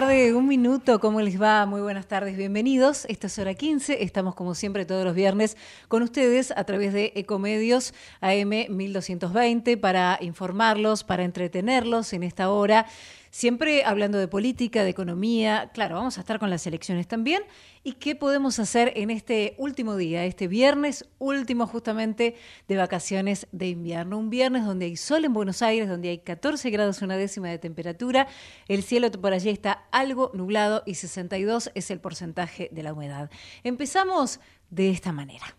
tarde, un minuto. ¿Cómo les va? Muy buenas tardes, bienvenidos. Esta es hora 15. Estamos, como siempre, todos los viernes con ustedes a través de Ecomedios AM 1220 para informarlos, para entretenerlos en esta hora. Siempre hablando de política, de economía. Claro, vamos a estar con las elecciones también. ¿Y qué podemos hacer en este último día, este viernes último justamente de vacaciones de invierno? Un viernes donde hay sol en Buenos Aires, donde hay 14 grados una décima de temperatura. El cielo por allí está algo nublado y 62 es el porcentaje de la humedad. Empezamos de esta manera.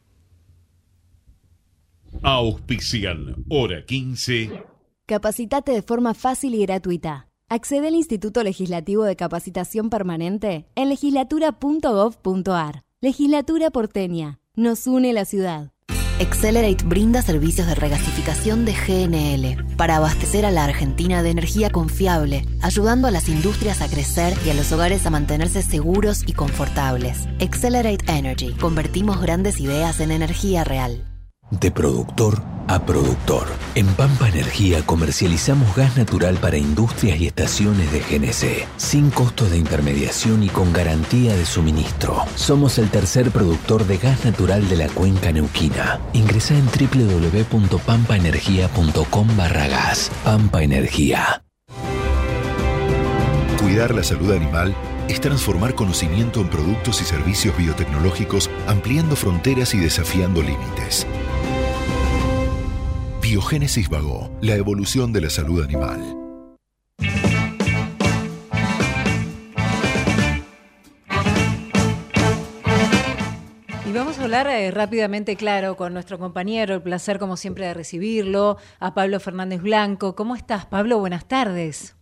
Auspician, hora 15. Capacitate de forma fácil y gratuita. Accede al Instituto Legislativo de Capacitación Permanente en legislatura.gov.ar. Legislatura porteña. Nos une la ciudad. Accelerate brinda servicios de regasificación de GNL para abastecer a la Argentina de energía confiable, ayudando a las industrias a crecer y a los hogares a mantenerse seguros y confortables. Accelerate Energy. Convertimos grandes ideas en energía real. De productor a productor. En Pampa Energía comercializamos gas natural para industrias y estaciones de GNC, sin costos de intermediación y con garantía de suministro. Somos el tercer productor de gas natural de la cuenca neuquina. Ingresa en www.pampaenergia.com barra gas. Pampa Energía. Cuidar la salud animal es transformar conocimiento en productos y servicios biotecnológicos, ampliando fronteras y desafiando límites. Biogénesis Vago, la evolución de la salud animal. Y vamos a hablar eh, rápidamente, claro, con nuestro compañero, el placer como siempre de recibirlo, a Pablo Fernández Blanco. ¿Cómo estás, Pablo? Buenas tardes.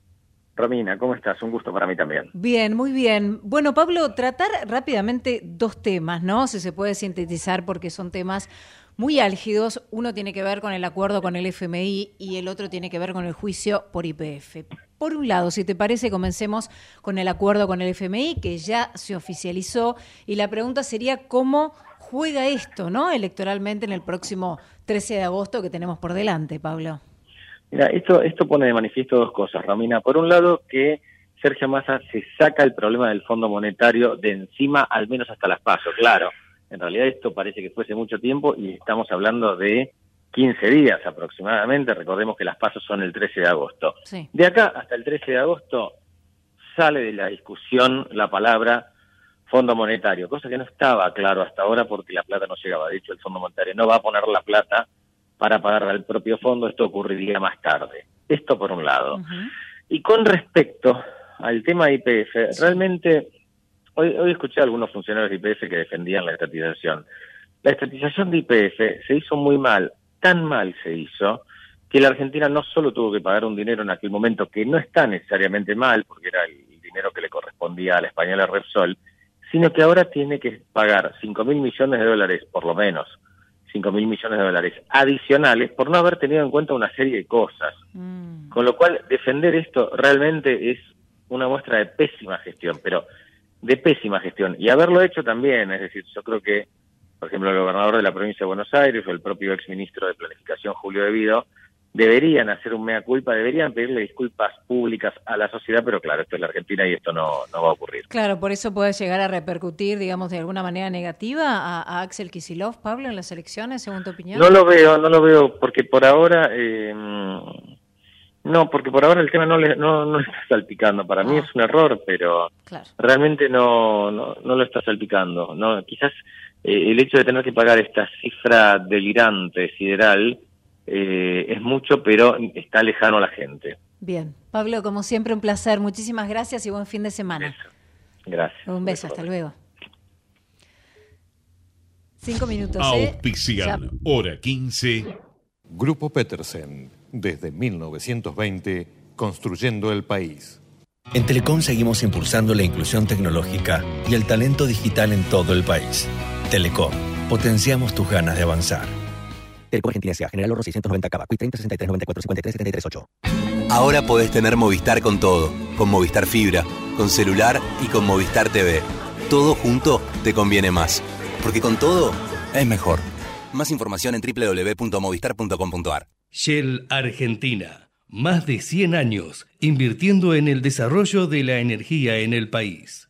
Romina, ¿cómo estás? Un gusto para mí también. Bien, muy bien. Bueno, Pablo, tratar rápidamente dos temas, ¿no? Si se puede sintetizar porque son temas muy álgidos. Uno tiene que ver con el acuerdo con el FMI y el otro tiene que ver con el juicio por IPF. Por un lado, si te parece, comencemos con el acuerdo con el FMI, que ya se oficializó, y la pregunta sería cómo juega esto, ¿no? Electoralmente en el próximo 13 de agosto que tenemos por delante, Pablo. Mira, esto, esto pone de manifiesto dos cosas, Romina. Por un lado, que Sergio Massa se saca el problema del Fondo Monetario de encima, al menos hasta las pasos, claro en realidad esto parece que fuese mucho tiempo y estamos hablando de 15 días aproximadamente. Recordemos que las pasos son el 13 de agosto. De acá hasta el 13 de agosto sale de la discusión la palabra Fondo Monetario, cosa que no estaba claro hasta ahora porque la plata no llegaba. De hecho, el Fondo Monetario no va a poner la plata para pagar al propio fondo, esto ocurriría más tarde. Esto por un lado. Y con respecto al tema IPF, realmente Hoy, hoy escuché a algunos funcionarios de IPF que defendían la estatización. La estatización de IPF se hizo muy mal, tan mal se hizo, que la Argentina no solo tuvo que pagar un dinero en aquel momento que no está necesariamente mal, porque era el dinero que le correspondía a la española Repsol, sino que ahora tiene que pagar 5 mil millones de dólares, por lo menos, 5 mil millones de dólares adicionales por no haber tenido en cuenta una serie de cosas. Mm. Con lo cual, defender esto realmente es una muestra de pésima gestión, pero de pésima gestión. Y haberlo hecho también, es decir, yo creo que, por ejemplo, el gobernador de la provincia de Buenos Aires o el propio exministro de Planificación, Julio Devido, deberían hacer un mea culpa, deberían pedirle disculpas públicas a la sociedad, pero claro, esto es la Argentina y esto no, no va a ocurrir. Claro, por eso puede llegar a repercutir, digamos, de alguna manera negativa a, Axel Kisilov, Pablo, en las elecciones, según tu opinión. No lo veo, no lo veo, porque por ahora... Eh, no, porque por ahora el tema no le, no, no está salpicando. Para mí ah. es un error, pero realmente no, no, no lo está salpicando. No, quizás eh, el hecho de tener que pagar esta cifra delirante, sideral, eh, es mucho, pero está lejano a la gente. Bien. Pablo, como siempre, un placer. Muchísimas gracias y buen fin de semana. Gracias. Un beso, hasta luego. Cinco minutos. ¿eh? Auspician, hora 15. Grupo Petersen desde 1920, construyendo el país. En Telecom seguimos impulsando la inclusión tecnológica y el talento digital en todo el país. Telecom, potenciamos tus ganas de avanzar. Telecom Argentina S.A. General Oro 690 Cava. 30 63 94 53 73 8. Ahora podés tener Movistar con todo. Con Movistar Fibra, con celular y con Movistar TV. Todo junto te conviene más. Porque con todo es mejor. Más información en www.movistar.com.ar. Shell Argentina Más de 100 años invirtiendo en el desarrollo de la energía en el país.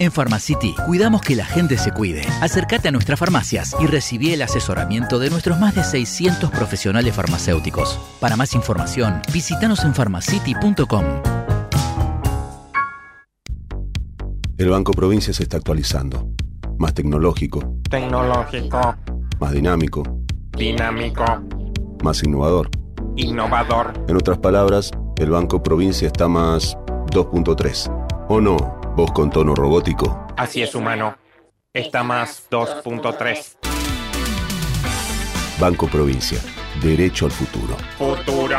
En Pharmacity cuidamos que la gente se cuide. Acércate a nuestras farmacias y recibí el asesoramiento de nuestros más de 600 profesionales farmacéuticos. Para más información, visítanos en pharmacity.com. El Banco Provincia se está actualizando. Más tecnológico, Tecnológico. más dinámico, Dinámico. más innovador. Innovador. En otras palabras, el Banco Provincia está más 2.3. ¿O no? Vos con tono robótico. Así es, humano. Está más 2.3. Banco Provincia. Derecho al futuro. Futuro.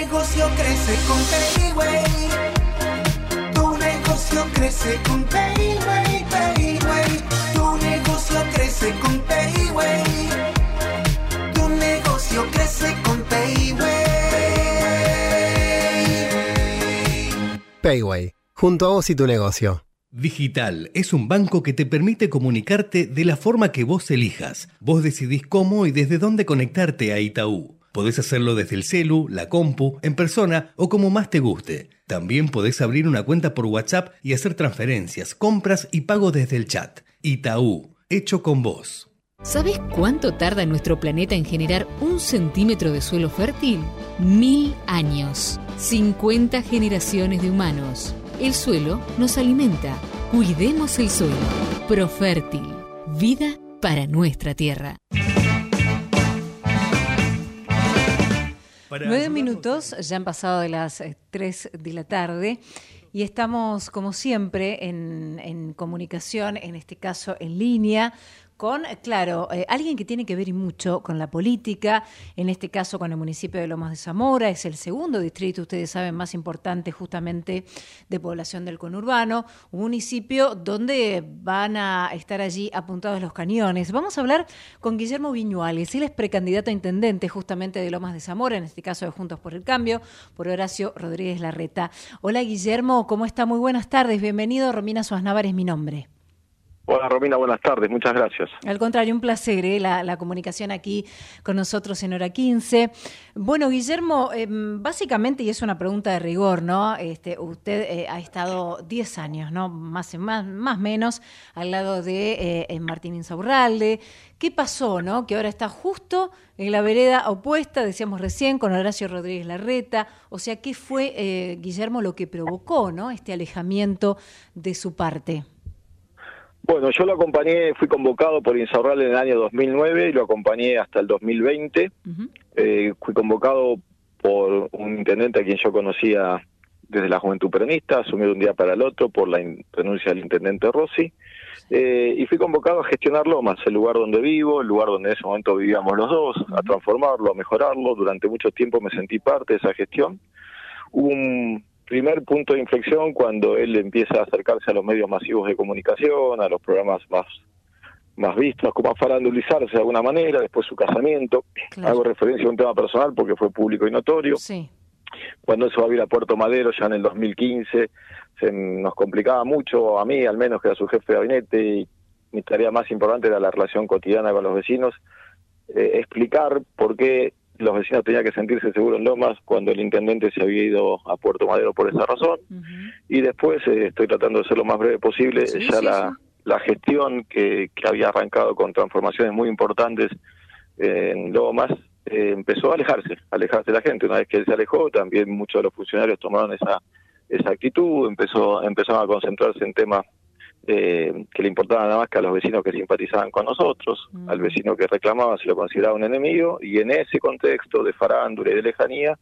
Tu negocio crece con Payway. Tu negocio crece con Payway, Payway. Tu negocio crece con Payway. Tu negocio crece con Payway. Payway, junto a vos y tu negocio. Digital es un banco que te permite comunicarte de la forma que vos elijas. Vos decidís cómo y desde dónde conectarte a Itaú. Podés hacerlo desde el celu, la compu, en persona o como más te guste. También podés abrir una cuenta por WhatsApp y hacer transferencias, compras y pago desde el chat. Itaú, hecho con vos. ¿Sabes cuánto tarda nuestro planeta en generar un centímetro de suelo fértil? Mil años. 50 generaciones de humanos. El suelo nos alimenta. Cuidemos el suelo. Profértil. Vida para nuestra tierra. Nueve minutos, ya han pasado de las eh, tres de la tarde y estamos, como siempre, en, en comunicación, en este caso en línea, con, claro, eh, alguien que tiene que ver y mucho con la política, en este caso con el municipio de Lomas de Zamora, es el segundo distrito, ustedes saben, más importante justamente de población del conurbano, un municipio donde van a estar allí apuntados los cañones. Vamos a hablar con Guillermo Viñuales, él es precandidato a intendente justamente de Lomas de Zamora, en este caso de Juntos por el Cambio, por Horacio Rodríguez Larreta. Hola Guillermo, ¿cómo está? Muy buenas tardes, bienvenido, Romina Suárez es mi nombre. Hola Romina, buenas tardes, muchas gracias. Al contrario, un placer ¿eh? la, comunicación aquí con nosotros en hora 15. Bueno, Guillermo, eh, básicamente, y es una pregunta de rigor, ¿no? Este, usted eh, ha estado 10 años, ¿no? Más más, más menos, al lado de eh, Martín Insaurralde. ¿Qué pasó, no? Que ahora está justo en la vereda opuesta, decíamos recién, con Horacio Rodríguez Larreta. O sea, ¿qué fue, Guillermo, lo que provocó, ¿no? Este alejamiento de su parte. Bueno, yo lo acompañé, fui convocado por Insaurral en el año 2009 y lo acompañé hasta el 2020. Uh -huh. eh, fui convocado por un intendente a quien yo conocía desde la juventud peronista, asumió de un día para el otro por la renuncia del intendente Rossi. Eh, y fui convocado a gestionar Lomas, el lugar donde vivo, el lugar donde en ese momento vivíamos los dos, a transformarlo, a mejorarlo. Durante mucho tiempo me sentí parte de esa gestión. Hubo un primer punto de inflexión cuando él empieza a acercarse a los medios masivos de comunicación, a los programas más más vistos, como a farandulizarse de alguna manera, después su casamiento. Claro. Hago referencia a un tema personal porque fue público y notorio. Sí. Cuando eso va a ir a Puerto Madero, ya en el 2015, se nos complicaba mucho, a mí al menos, que era su jefe de gabinete, y mi tarea más importante era la relación cotidiana con los vecinos. eh, explicar por qué los vecinos tenían que sentirse seguros en Lomas cuando el intendente se había ido a Puerto Madero por esa razón. Y después eh, estoy tratando de ser lo más breve posible. Sí, ya sí, la, la gestión que, que había arrancado con transformaciones muy importantes en Lomas eh, empezó a alejarse, a alejarse la gente. Una vez que él se alejó, también muchos de los funcionarios tomaron esa esa actitud, empezó empezaron a concentrarse en temas eh, que le importaban nada más que a los vecinos que simpatizaban con nosotros, al vecino que reclamaba se lo consideraba un enemigo, y en ese contexto de farándula y de lejanía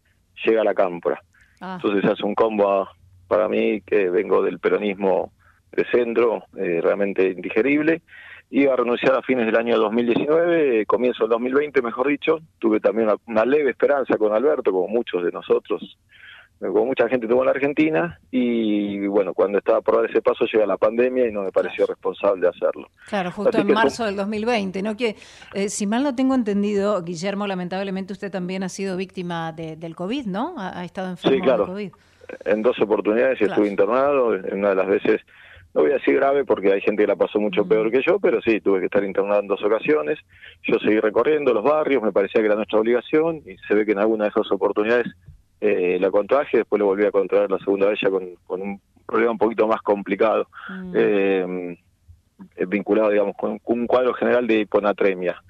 llega la cámpora. Ah. Entonces hace un combo a- para mí que vengo del peronismo de centro, eh, realmente indigerible. Iba a renunciar a fines del año 2019, eh, comienzo del 2020, mejor dicho. Tuve también una, una leve esperanza con Alberto, como muchos de nosotros, como mucha gente tuvo en la Argentina. Y bueno, cuando estaba por dar ese paso llega la pandemia y no me pareció responsable hacerlo. Claro, justo Así en marzo del 2020, ¿no? Que, eh, si mal no tengo entendido, Guillermo, lamentablemente usted también ha sido víctima de- del COVID, ¿no? Ha, ha estado enfermo Sí, claro. del COVID. en dos oportunidades Claro. estuve internado, en una de las veces, no voy a decir grave porque hay gente que la pasó mucho peor que yo, pero sí, tuve que estar internado en dos ocasiones. Yo seguí recorriendo los barrios, me parecía que era nuestra obligación y se ve que en alguna de esas oportunidades eh, la contraje, después lo volví a contraer la segunda vez ya con, con un problema un poquito más complicado, eh, eh, vinculado, digamos, con un cuadro general de hiponatremia.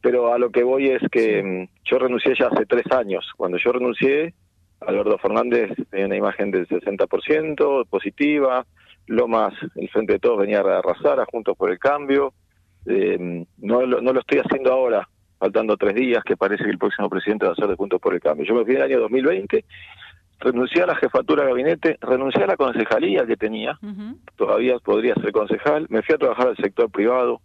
Pero a lo que voy es que mm, yo renuncié ya hace tres años. Cuando yo renuncié, Alberto Fernández tenía una imagen del 60% positiva, Lomas, el Frente de Todos venía a arrasar a Juntos por el Cambio. Eh, no, lo, no lo estoy haciendo ahora, faltando tres días, que parece que el próximo presidente va a ser de Juntos por el Cambio. Yo me fui en el año 2020, renuncié a la jefatura de gabinete, renuncié a la concejalía que tenía, todavía podría ser concejal, me fui a trabajar al sector privado,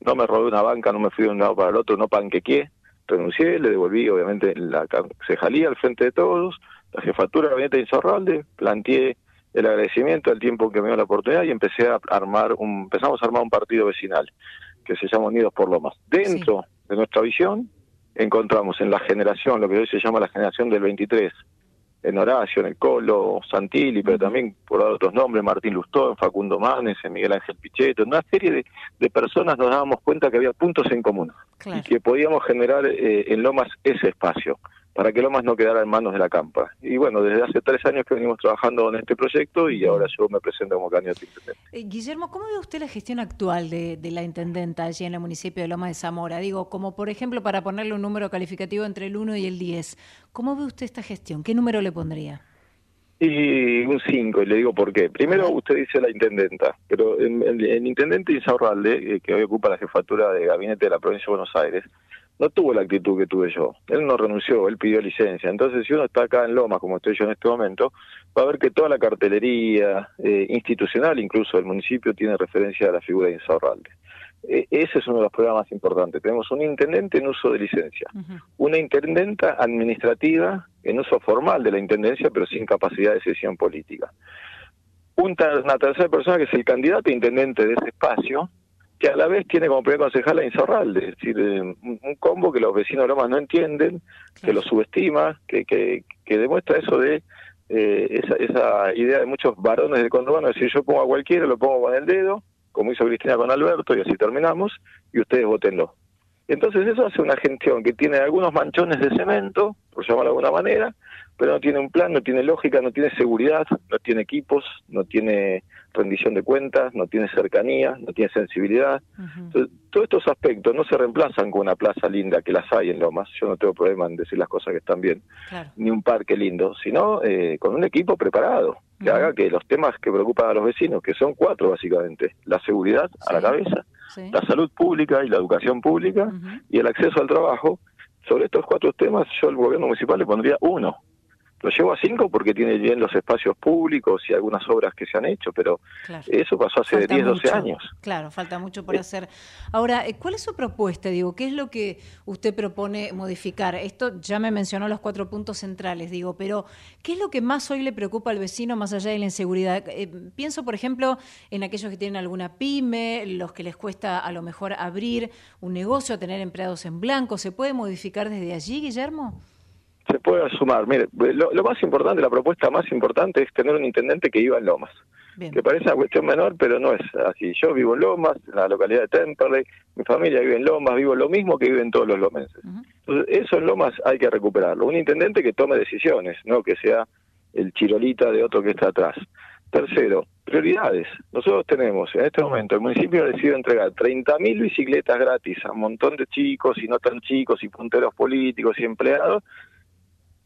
no me robé una banca, no me fui de un lado para el otro, no panquequé, renuncié, le devolví obviamente la concejalía al frente de todos, la jefatura de gabinete de Insaurralde, planteé el agradecimiento al tiempo que me dio la oportunidad y empecé a armar un, empezamos a armar un partido vecinal que se llama Unidos por Lomas. Dentro de nuestra visión encontramos en la generación, lo que hoy se llama la generación del 23, en Horacio, en el Colo, Santilli, pero también por otros nombres, Martín Lustó, Facundo Manes, en Miguel Ángel Pichetto, una serie de, de personas nos dábamos cuenta que había puntos en común y que podíamos generar eh, en Lomas ese espacio para que Lomas no quedara en manos de la campa. Y bueno, desde hace tres años que venimos trabajando en este proyecto y ahora yo me presento como candidato intendente. Eh, Guillermo, ¿cómo ve usted la gestión actual de, de la intendenta allí en el municipio de Loma de Zamora? Digo, como por ejemplo, para ponerle un número calificativo entre el 1 y el 10, ¿cómo ve usted esta gestión? ¿Qué número le pondría? Y un 5, y le digo por qué. Primero usted dice la intendenta, pero el, el- el intendente Insaurralde, eh, que hoy ocupa la jefatura de gabinete de la provincia de Buenos Aires, no tuvo la actitud que tuve yo. Él no renunció, él pidió licencia. Entonces, si uno está acá en Lomas, como estoy yo en este momento, va a ver que toda la cartelería eh, institucional, incluso del municipio, tiene referencia a la figura de Insaurralde. Eh, ese es uno de los problemas más importantes. Tenemos un intendente en uso de licencia, una intendenta administrativa en uso formal de la intendencia, pero sin capacidad de decisión política. Una tercera persona que es el candidato a intendente de ese espacio, que a la vez tiene como primer concejal a Insaurralde, es decir, eh, un, combo que los vecinos Lomas no entienden, que lo subestima, que, que, que demuestra eso de eh, esa, esa idea de muchos varones del conurbano, es decir, yo pongo a cualquiera, lo pongo con el dedo, como hizo Cristina con Alberto, y así terminamos, y ustedes votenlo. Entonces eso hace una gestión que tiene algunos manchones de cemento, por llamarlo de alguna manera, pero no tiene un plan, no tiene lógica, no tiene seguridad, no tiene equipos, no tiene rendición de cuentas, no tiene cercanía, no tiene sensibilidad. Entonces, todos estos aspectos no se reemplazan con una plaza linda, que las hay en Lomas, yo no tengo problema en decir las cosas que están bien, ni un parque lindo, sino eh, con un equipo preparado, que haga que los temas que preocupan a los vecinos, que son cuatro básicamente, la seguridad a la cabeza, la salud pública y la educación pública y el acceso al trabajo, sobre estos cuatro temas yo al gobierno municipal le pondría uno. Lo llevo a cinco porque tiene bien los espacios públicos y algunas obras que se han hecho, pero eso pasó hace Falta 10, 12 mucho. años. Claro, falta mucho por hacer. Ahora, eh, ¿cuál es su propuesta? Digo, ¿qué es lo que usted propone modificar? Esto ya me mencionó los cuatro puntos centrales, digo, pero ¿qué es lo que más hoy le preocupa al vecino más allá de la inseguridad? Eh, pienso, por ejemplo, en aquellos que tienen alguna pyme, los que les cuesta a lo mejor abrir un negocio, tener empleados en blanco. ¿Se puede modificar desde allí, Guillermo? Se puede sumar. Mire, lo, lo más importante, la propuesta más importante es tener un intendente que viva en Lomas. que parece una cuestión menor, pero no es así. Yo vivo en Lomas, en la localidad de Temperley, mi familia vive en Lomas, vivo lo mismo que viven todos los lomenses. Entonces, eso en Lomas hay que recuperarlo. Un intendente que tome decisiones, no que sea el chirolita de otro que está atrás. Tercero, prioridades. Nosotros tenemos, en este momento, el municipio ha decidido entregar 30.000 bicicletas gratis a un montón de chicos y no tan chicos y punteros políticos y empleados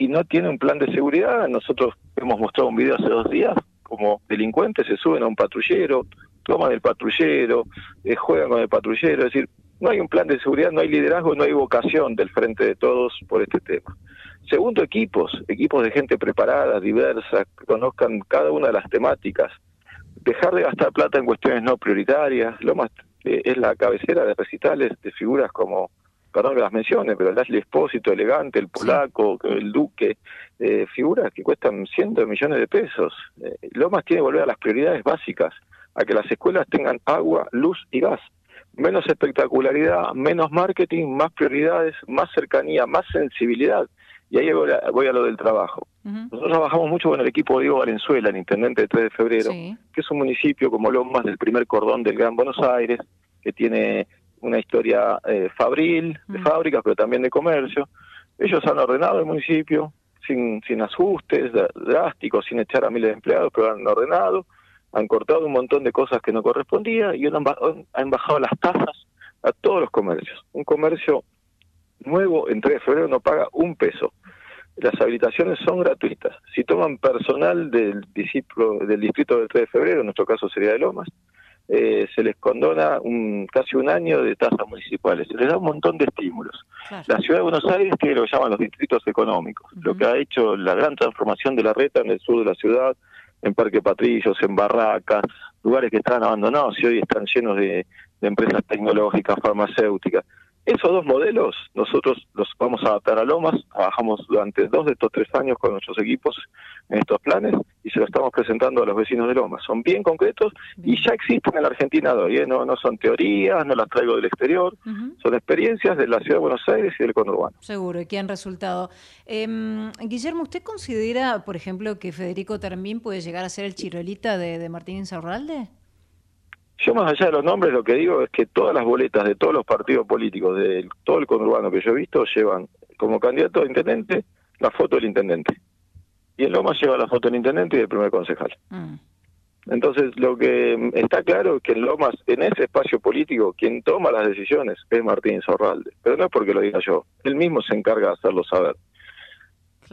y no tiene un plan de seguridad. Nosotros hemos mostrado un video hace dos días como delincuentes se suben a un patrullero, toman el patrullero, eh, juegan con el patrullero, es decir, no hay un plan de seguridad, no hay liderazgo, no hay vocación del frente de todos por este tema. Segundo, equipos, equipos de gente preparada, diversa, que conozcan cada una de las temáticas. Dejar de gastar plata en cuestiones no prioritarias, lo más eh, es la cabecera de recitales de figuras como perdón que las mencione, pero el Ashley Espósito, Elegante, el Polaco, el Duque, eh, figuras que cuestan cientos de millones de pesos. Eh, Lomas tiene que volver a las prioridades básicas, a que las escuelas tengan agua, luz y gas. Menos espectacularidad, menos marketing, más prioridades, más cercanía, más sensibilidad. Y ahí voy a, lo del trabajo. Nosotros trabajamos mucho con el equipo de Diego Valenzuela, el intendente de 3 de febrero, que es un municipio como Lomas del primer cordón del Gran Buenos Aires, que tiene una historia eh, fabril, de mm. fábricas, pero también de comercio. Ellos han ordenado el municipio sin, sin ajustes drásticos, sin echar a miles de empleados, pero han ordenado, han cortado un montón de cosas que no correspondía y han, han bajado las tasas a todos los comercios. Un comercio nuevo en 3 de febrero no paga un peso. Las habilitaciones son gratuitas. Si toman personal del, discípulo, del distrito del 3 de febrero, en nuestro caso sería de Lomas, eh, se les condona un, casi un año de tasas municipales, se les da un montón de estímulos. La ciudad de Buenos Aires tiene lo que llaman los distritos económicos, lo que ha hecho la gran transformación de la reta en el sur de la ciudad, en Parque Patricios, en Barracas, lugares que estaban abandonados y hoy están llenos de empresas tecnológicas, farmacéuticas. Esos dos modelos nosotros los vamos a adaptar a Lomas, trabajamos durante dos de estos tres años con nuestros equipos en estos planes y se los estamos presentando a los vecinos de Lomas. Son bien concretos y ya existen en la Argentina de hoy, ¿eh? no, no son teorías, no las traigo del exterior, son experiencias de la ciudad de Buenos Aires y del conurbano. Seguro, y que han resultado. Em, Guillermo, ¿usted considera, por ejemplo, que Federico Termín puede llegar a ser el chirolita de, de Martín Insaurralde? Yo más allá de los nombres lo que digo es que todas las boletas de todos los partidos políticos, de todo el conurbano que yo he visto, llevan como candidato a intendente la foto del intendente. Y en Lomas lleva la foto del intendente y del primer concejal. Mm. Entonces, lo que está claro es que en Lomas, en ese espacio político, quien toma las decisiones es Martín Zorralde. Pero no es porque lo diga yo, él mismo se encarga de hacerlo saber.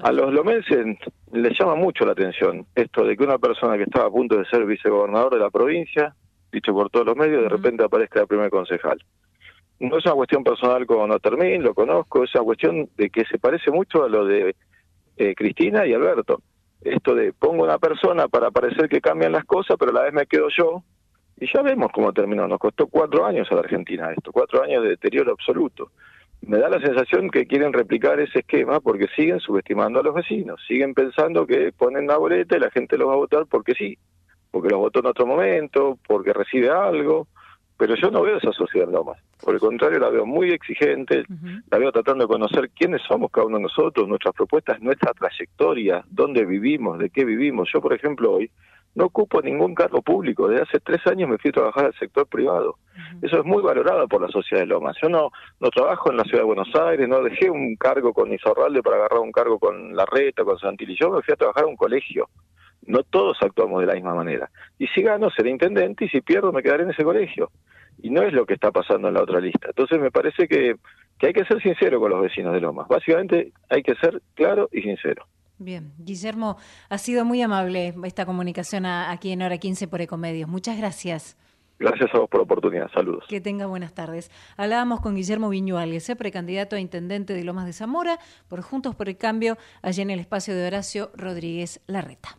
A los lomenses les llama mucho la atención esto de que una persona que estaba a punto de ser vicegobernador de la provincia dicho por todos los medios, de repente aparezca el primer concejal. No es una cuestión personal con Otermín, lo conozco, es una cuestión de que se parece mucho a lo de eh, Cristina y Alberto. Esto de pongo una persona para parecer que cambian las cosas, pero a la vez me quedo yo, y ya vemos cómo terminó. Nos costó cuatro años a la Argentina esto, cuatro años de deterioro absoluto. Me da la sensación que quieren replicar ese esquema porque siguen subestimando a los vecinos, siguen pensando que ponen la boleta y la gente los va a votar porque sí porque los votó en otro momento, porque recibe algo, pero yo no veo esa sociedad Lomas. Por el contrario, la veo muy exigente, la veo tratando de conocer quiénes somos cada uno de nosotros, nuestras propuestas, nuestra trayectoria, dónde vivimos, de qué vivimos. Yo, por ejemplo, hoy no ocupo ningún cargo público. Desde hace tres años me fui a trabajar al sector privado. Eso es muy valorado por la sociedad de Lomas. Yo no, no trabajo en la ciudad de Buenos Aires, no dejé un cargo con Isorralde para agarrar un cargo con La Reta, con Santilli. Yo me fui a trabajar a un colegio no todos actuamos de la misma manera. Y si gano, seré intendente, y si pierdo, me quedaré en ese colegio. Y no es lo que está pasando en la otra lista. Entonces me parece que, que hay que ser sincero con los vecinos de Lomas. Básicamente hay que ser claro y sincero. Bien, Guillermo, ha sido muy amable esta comunicación aquí en Hora 15 por Ecomedios. Muchas gracias. Gracias a vos por la oportunidad. Saludos. Que tenga buenas tardes. Hablábamos con Guillermo Viñuales, precandidato a intendente de Lomas de Zamora, por Juntos por el Cambio, allí en el espacio de Horacio Rodríguez Larreta.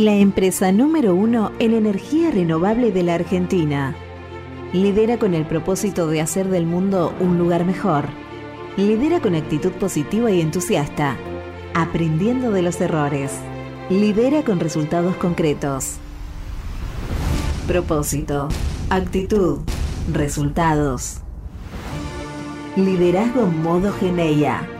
La empresa número uno en energía renovable de la Argentina. Lidera con el propósito de hacer del mundo un lugar mejor. Lidera con actitud positiva y entusiasta, aprendiendo de los errores. Lidera con resultados concretos. Propósito, actitud, resultados. Liderazgo modo Geneia.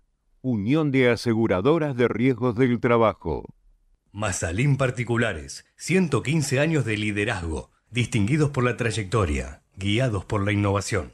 Unión de Aseguradoras de Riesgos del Trabajo. Mazalín Particulares, 115 años de liderazgo, distinguidos por la trayectoria, guiados por la innovación.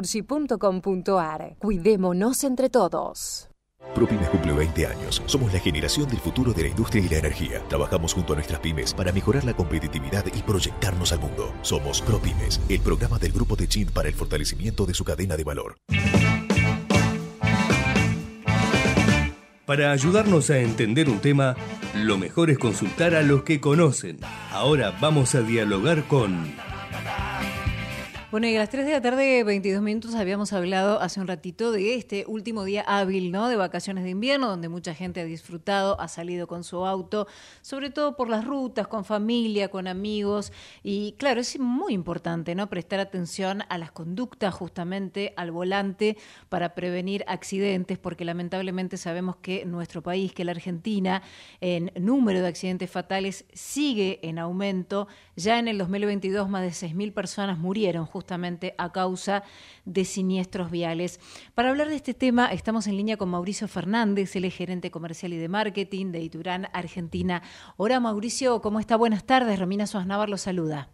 naturgy.com.ar. Cuidémonos entre todos. ProPymes cumple 20 años. Somos la generación del futuro de la industria y la energía. Trabajamos junto a nuestras pymes para mejorar la competitividad y proyectarnos al mundo. Somos ProPymes, el programa del Grupo de Chin para el fortalecimiento de su cadena de valor. Para ayudarnos a entender un tema, lo mejor es consultar a los que conocen. Ahora vamos a dialogar con bueno, y a las 3 de la tarde, 22 minutos, habíamos hablado hace un ratito de este último día hábil, ¿no? De vacaciones de invierno, donde mucha gente ha disfrutado, ha salido con su auto, sobre todo por las rutas, con familia, con amigos. Y claro, es muy importante, ¿no? Prestar atención a las conductas, justamente al volante, para prevenir accidentes, porque lamentablemente sabemos que nuestro país, que la Argentina, en número de accidentes fatales sigue en aumento. Ya en el 2022, más de 6.000 personas murieron justamente a causa de siniestros viales. Para hablar de este tema, estamos en línea con Mauricio Fernández, el gerente comercial y de marketing de Iturán, Argentina. Hola Mauricio, ¿cómo está? Buenas tardes. Romina Suárez lo saluda.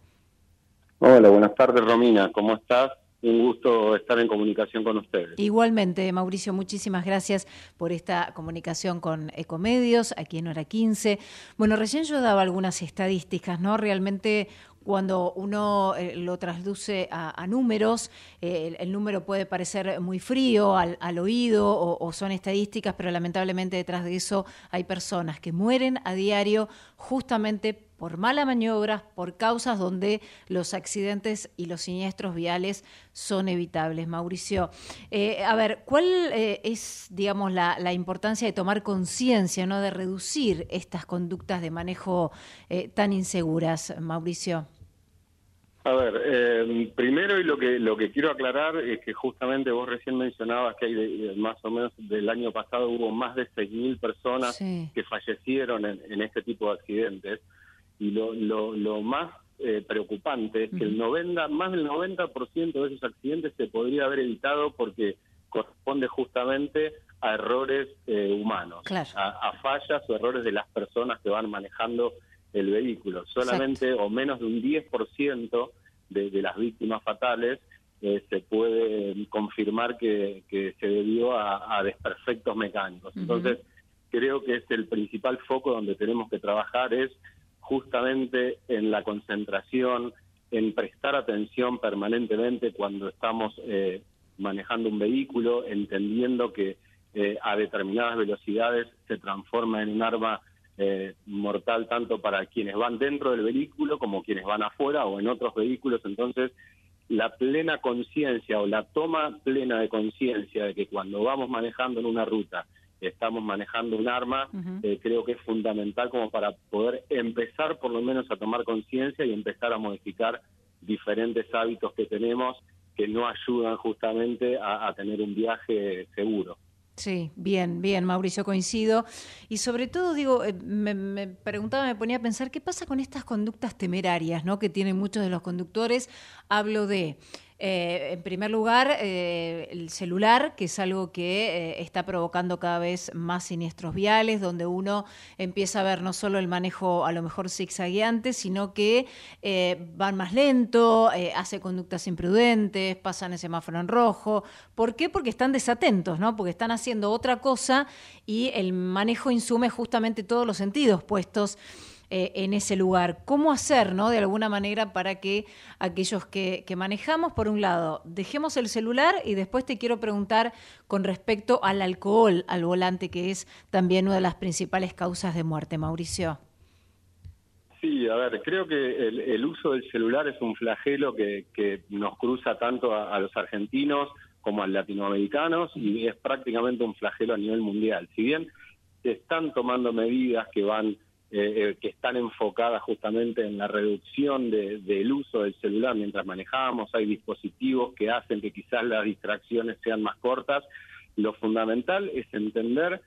Hola, buenas tardes Romina, ¿cómo estás? Un gusto estar en comunicación con ustedes. Igualmente, Mauricio, muchísimas gracias por esta comunicación con Ecomedios, aquí en Hora 15. Bueno, recién yo daba algunas estadísticas, ¿no? Realmente cuando uno eh, lo trasluce a, números, eh, el, número puede parecer muy frío al, oído o, son estadísticas, pero lamentablemente detrás de eso hay personas que mueren a diario justamente por mala maniobra, por causas donde los accidentes y los siniestros viales son evitables. Mauricio, eh, a ver, ¿cuál es, digamos, la, la, importancia de tomar conciencia, no, de reducir estas conductas de manejo tan inseguras, Mauricio? A ver, eh, primero y lo que lo que quiero aclarar es que justamente vos recién mencionabas que hay más o menos del año pasado hubo más de 6.000 personas que fallecieron en, este tipo de accidentes. Y lo, lo, más eh, preocupante es que el 90, más del 90% de esos accidentes se podría haber evitado porque corresponde justamente a errores eh, humanos, a, fallas o errores de las personas que van manejando el vehículo. Solamente o menos de un 10% de, de las víctimas fatales eh, se puede confirmar que, se debió a, desperfectos mecánicos. Entonces, creo que es el principal foco donde tenemos que trabajar es justamente en la concentración, en prestar atención permanentemente cuando estamos eh, manejando un vehículo, entendiendo que eh, a determinadas velocidades se transforma en un arma eh, mortal tanto para quienes van dentro del vehículo como quienes van afuera o en otros vehículos. Entonces, la plena conciencia o la toma plena de conciencia de que cuando vamos manejando en una ruta estamos manejando un arma, eh, creo que es fundamental como para poder empezar por lo menos a tomar conciencia y empezar a modificar diferentes hábitos que tenemos que no ayudan justamente a tener un viaje seguro. Sí, bien, bien, Mauricio, coincido. Y sobre todo, digo, eh, me, preguntaba, me ponía a pensar, ¿qué pasa con estas conductas temerarias ¿no? que tienen muchos de los conductores? Hablo de Eh, en primer lugar, eh, el celular, que es algo que eh, está provocando cada vez más siniestros viales, donde uno empieza a ver no solo el manejo a lo mejor zigzagueante, sino que van más lento, hace conductas imprudentes, pasan el semáforo en rojo. ¿Por qué? Porque están desatentos, ¿no? Porque están haciendo otra cosa y el manejo insume justamente todos los sentidos puestos eh, en ese lugar. ¿Cómo hacer, ¿no? de alguna manera, para que aquellos que, manejamos, por un lado, dejemos el celular y después te quiero preguntar con respecto al alcohol al volante, que es también una de las principales causas de muerte, Mauricio? Sí, a ver, creo que el, uso del celular es un flagelo que, nos cruza tanto a, los argentinos como a los latinoamericanos y es prácticamente un flagelo a nivel mundial. Si bien se están tomando medidas que van eh, eh, que están enfocadas justamente en la reducción del uso del celular mientras manejamos, hay dispositivos que hacen que quizás las distracciones sean más cortas. Lo fundamental es entender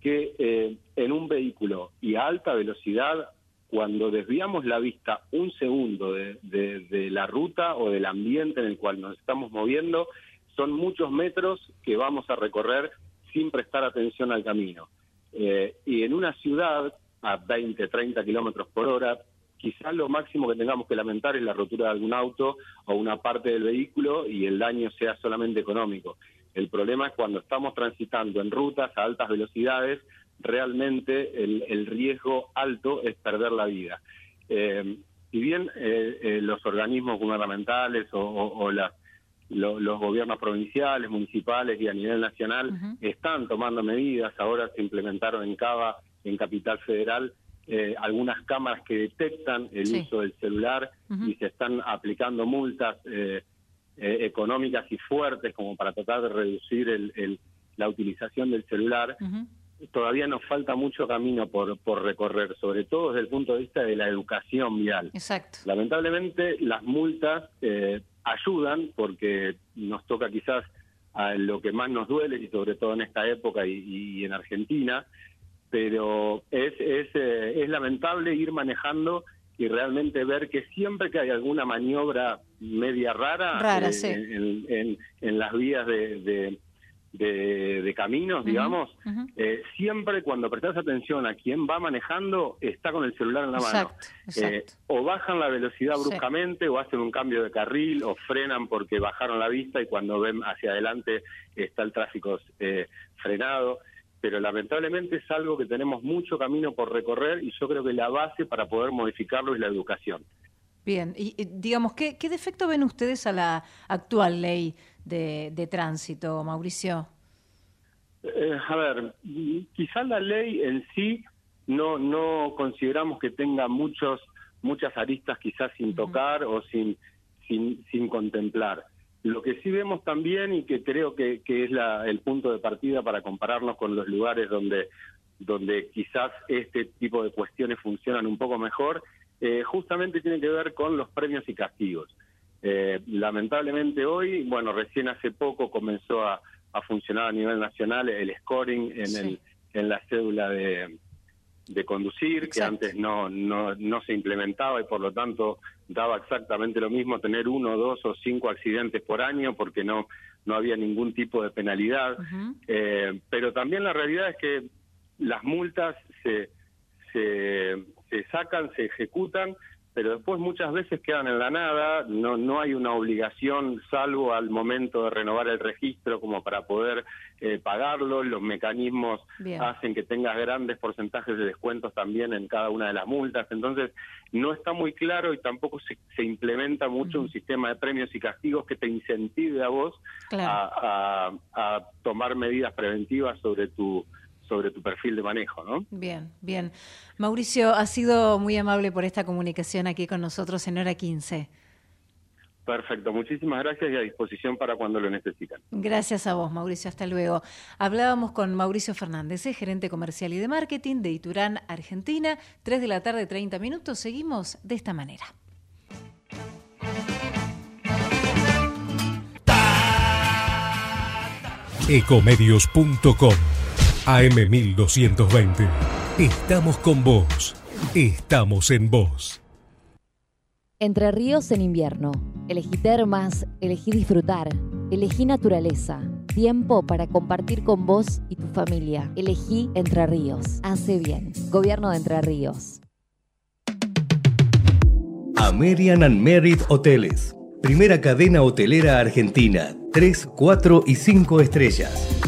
que eh, en un vehículo y a alta velocidad, cuando desviamos la vista un segundo de, la ruta o del ambiente en el cual nos estamos moviendo, son muchos metros que vamos a recorrer sin prestar atención al camino. y en una ciudad a 20, 30 kilómetros por hora. Quizás lo máximo que tengamos que lamentar es la rotura de algún auto o una parte del vehículo y el daño sea solamente económico. El problema es cuando estamos transitando en rutas a altas velocidades, realmente el, riesgo alto es perder la vida. Eh, si bien eh, eh, los organismos gubernamentales o, los gobiernos provinciales, municipales y a nivel nacional están tomando medidas, ahora se implementaron en Cava en Capital Federal eh, algunas cámaras que detectan el uso del celular y se están aplicando multas eh, eh, económicas y fuertes como para tratar de reducir el, la utilización del celular. Todavía nos falta mucho camino por, por recorrer, sobre todo desde el punto de vista de la educación vial. Exacto. Lamentablemente las multas ayudan porque nos toca quizás a lo que más nos duele y sobre todo en esta época y en Argentina, pero es, es, eh, es lamentable ir manejando y realmente ver que siempre que hay alguna maniobra media rara, eh, en, las vías de, de, caminos, digamos, eh, siempre cuando prestas atención a quien va manejando, está con el celular en la mano. o bajan la velocidad bruscamente, o hacen un cambio de carril, o frenan porque bajaron la vista y cuando ven hacia adelante está el tráfico frenado pero lamentablemente es algo que tenemos mucho camino por recorrer y yo creo que la base para poder modificarlo es la educación. Bien, y digamos, ¿qué, defecto ven ustedes a la actual ley de, tránsito, Mauricio? Eh, a ver, quizás la ley en sí no, no consideramos que tenga muchos, muchas aristas quizás sin tocar o sin, sin, sin contemplar. Lo que sí vemos también y que creo que, es el punto de partida para compararnos con los lugares donde, donde quizás este tipo de cuestiones funcionan un poco mejor, eh, justamente tiene que ver con los premios y castigos. Eh, lamentablemente hoy, bueno, recién hace poco comenzó a, funcionar a nivel nacional el scoring en, el, en la cédula de, de conducir, que antes no, no, no se implementaba y por lo tanto daba exactamente lo mismo tener uno, dos o cinco accidentes por año porque no, no había ningún tipo de penalidad. Eh, pero también la realidad es que las multas se, se, se sacan, se ejecutan pero después muchas veces quedan en la nada, no, no hay una obligación salvo al momento de renovar el registro como para poder eh, pagarlo, los mecanismos hacen que tengas grandes porcentajes de descuentos también en cada una de las multas, entonces no está muy claro y tampoco se, se implementa mucho un sistema de premios y castigos que te incentive a vos a, a tomar medidas preventivas sobre tu sobre tu perfil de manejo, ¿no? Bien, bien. Mauricio, ha sido muy amable por esta comunicación aquí con nosotros en hora 15. Perfecto, muchísimas gracias y a disposición para cuando lo necesitan. Gracias a vos, Mauricio, hasta luego. Hablábamos con Mauricio Fernández, ¿eh? gerente comercial y de marketing de Iturán, Argentina, 3 de la tarde, 30 minutos. Seguimos de esta manera. Ecomedios.com AM1220. Estamos con vos. Estamos en vos. Entre ríos en invierno. Elegí termas, elegí disfrutar, elegí naturaleza. Tiempo para compartir con vos y tu familia. Elegí Entre Ríos. Hace bien. Gobierno de Entre Ríos. American and Merit Hoteles. Primera cadena hotelera argentina. 3, 4 y 5 estrellas.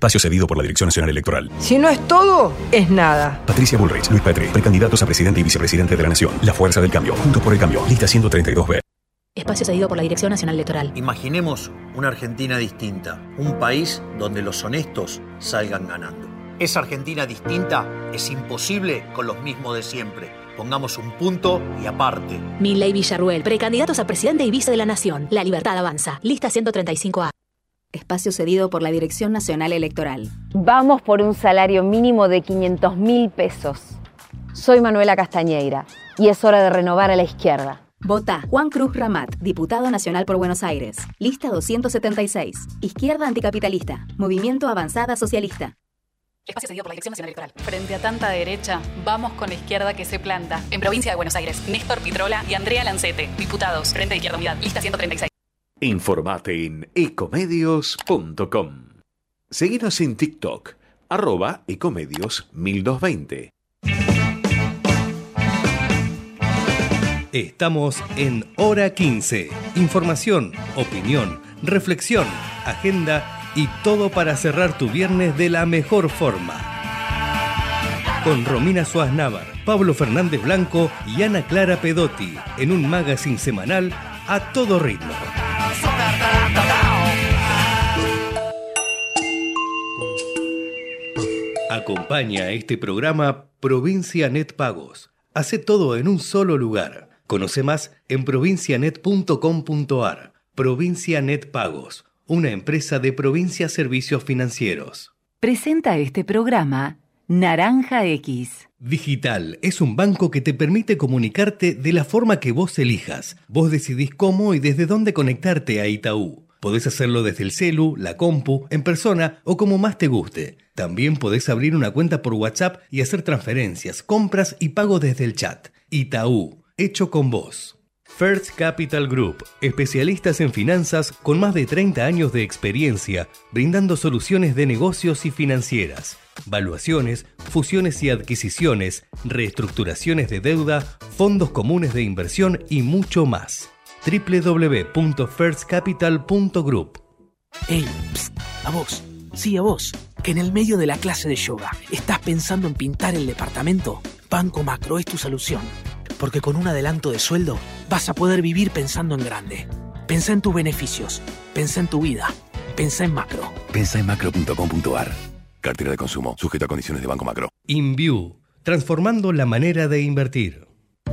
Espacio cedido por la Dirección Nacional Electoral. Si no es todo, es nada. Patricia Bullrich, Luis Petri, precandidatos a presidente y vicepresidente de la Nación. La Fuerza del Cambio, Juntos por el Cambio, lista 132B. Espacio cedido por la Dirección Nacional Electoral. Imaginemos una Argentina distinta, un país donde los honestos salgan ganando. Esa Argentina distinta es imposible con los mismos de siempre. Pongamos un punto y aparte. Milley Villarruel, precandidatos a presidente y vice de la Nación. La libertad avanza. Lista 135A. Espacio cedido por la Dirección Nacional Electoral. Vamos por un salario mínimo de 500 mil pesos. Soy Manuela Castañeira y es hora de renovar a la izquierda. Vota Juan Cruz Ramat, diputado nacional por Buenos Aires. Lista 276. Izquierda anticapitalista. Movimiento Avanzada Socialista. Espacio cedido por la Dirección Nacional Electoral. Frente a tanta derecha, vamos con la izquierda que se planta. En provincia de Buenos Aires, Néstor Pitrola y Andrea Lancete, diputados. Frente de Izquierda Unidad. Lista 136. Informate en ecomedios.com. Seguinos en TikTok, arroba ecomedios 1220. Estamos en Hora 15. Información, opinión, reflexión, agenda y todo para cerrar tu viernes de la mejor forma. Con Romina Suárez Navar, Pablo Fernández Blanco y Ana Clara Pedotti en un magazine semanal a todo ritmo. Acompaña este programa Provincia Net Pagos. Hace todo en un solo lugar. Conoce más en provincianet.com.ar. Provincia Net Pagos, una empresa de Provincia Servicios Financieros. Presenta este programa Naranja X. Digital es un banco que te permite comunicarte de la forma que vos elijas. Vos decidís cómo y desde dónde conectarte a Itaú. Podés hacerlo desde el celu, la compu, en persona o como más te guste. También podés abrir una cuenta por WhatsApp y hacer transferencias, compras y pago desde el chat. Itaú, hecho con vos. First Capital Group, especialistas en finanzas con más de 30 años de experiencia, brindando soluciones de negocios y financieras, valuaciones, fusiones y adquisiciones, reestructuraciones de deuda, fondos comunes de inversión y mucho más www.firstcapital.group. Ey, psst, a vos, sí a vos, que en el medio de la clase de yoga estás pensando en pintar el departamento. Banco Macro es tu solución, porque con un adelanto de sueldo vas a poder vivir pensando en grande. Pensa en tus beneficios, pensa en tu vida, pensa en macro. Pensa en macro.com.ar. Cartera de consumo, sujeto a condiciones de Banco Macro. InView, transformando la manera de invertir.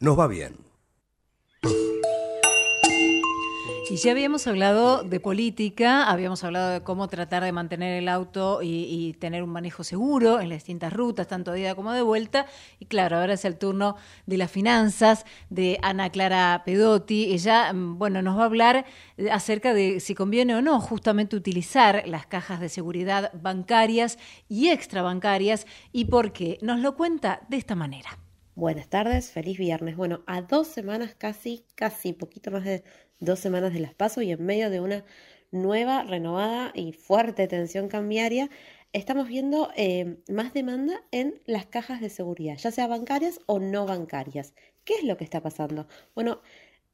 nos va bien. Y ya habíamos hablado de política, habíamos hablado de cómo tratar de mantener el auto y, tener un manejo seguro en las distintas rutas, tanto de ida como de vuelta. Y claro, ahora es el turno de las finanzas, de Ana Clara Pedotti. Ella, mm, bueno, nos va a hablar acerca de si conviene o no justamente utilizar las cajas de seguridad bancarias y extrabancarias y por qué. Nos lo cuenta de esta manera. Buenas tardes, feliz viernes. Bueno, a dos semanas casi, casi, poquito más de dos semanas de las paso y en medio de una nueva, renovada y fuerte tensión cambiaria, estamos viendo eh, más demanda en las cajas de seguridad, ya sea bancarias o no bancarias. ¿Qué es lo que está pasando? Bueno,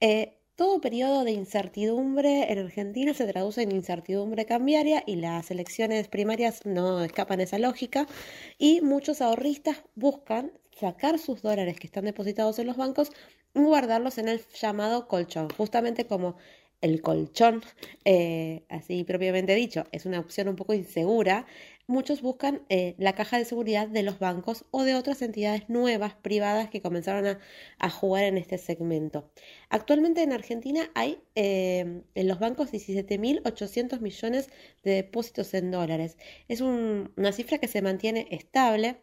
eh, todo periodo de incertidumbre en Argentina se traduce en incertidumbre cambiaria y las elecciones primarias no escapan esa lógica y muchos ahorristas buscan sacar sus dólares que están depositados en los bancos y guardarlos en el llamado colchón, justamente como el colchón, eh, así propiamente dicho, es una opción un poco insegura, muchos buscan eh, la caja de seguridad de los bancos o de otras entidades nuevas, privadas, que comenzaron a, jugar en este segmento. Actualmente en Argentina hay eh, en los bancos 17.800 millones de depósitos en dólares. Es una cifra que se mantiene estable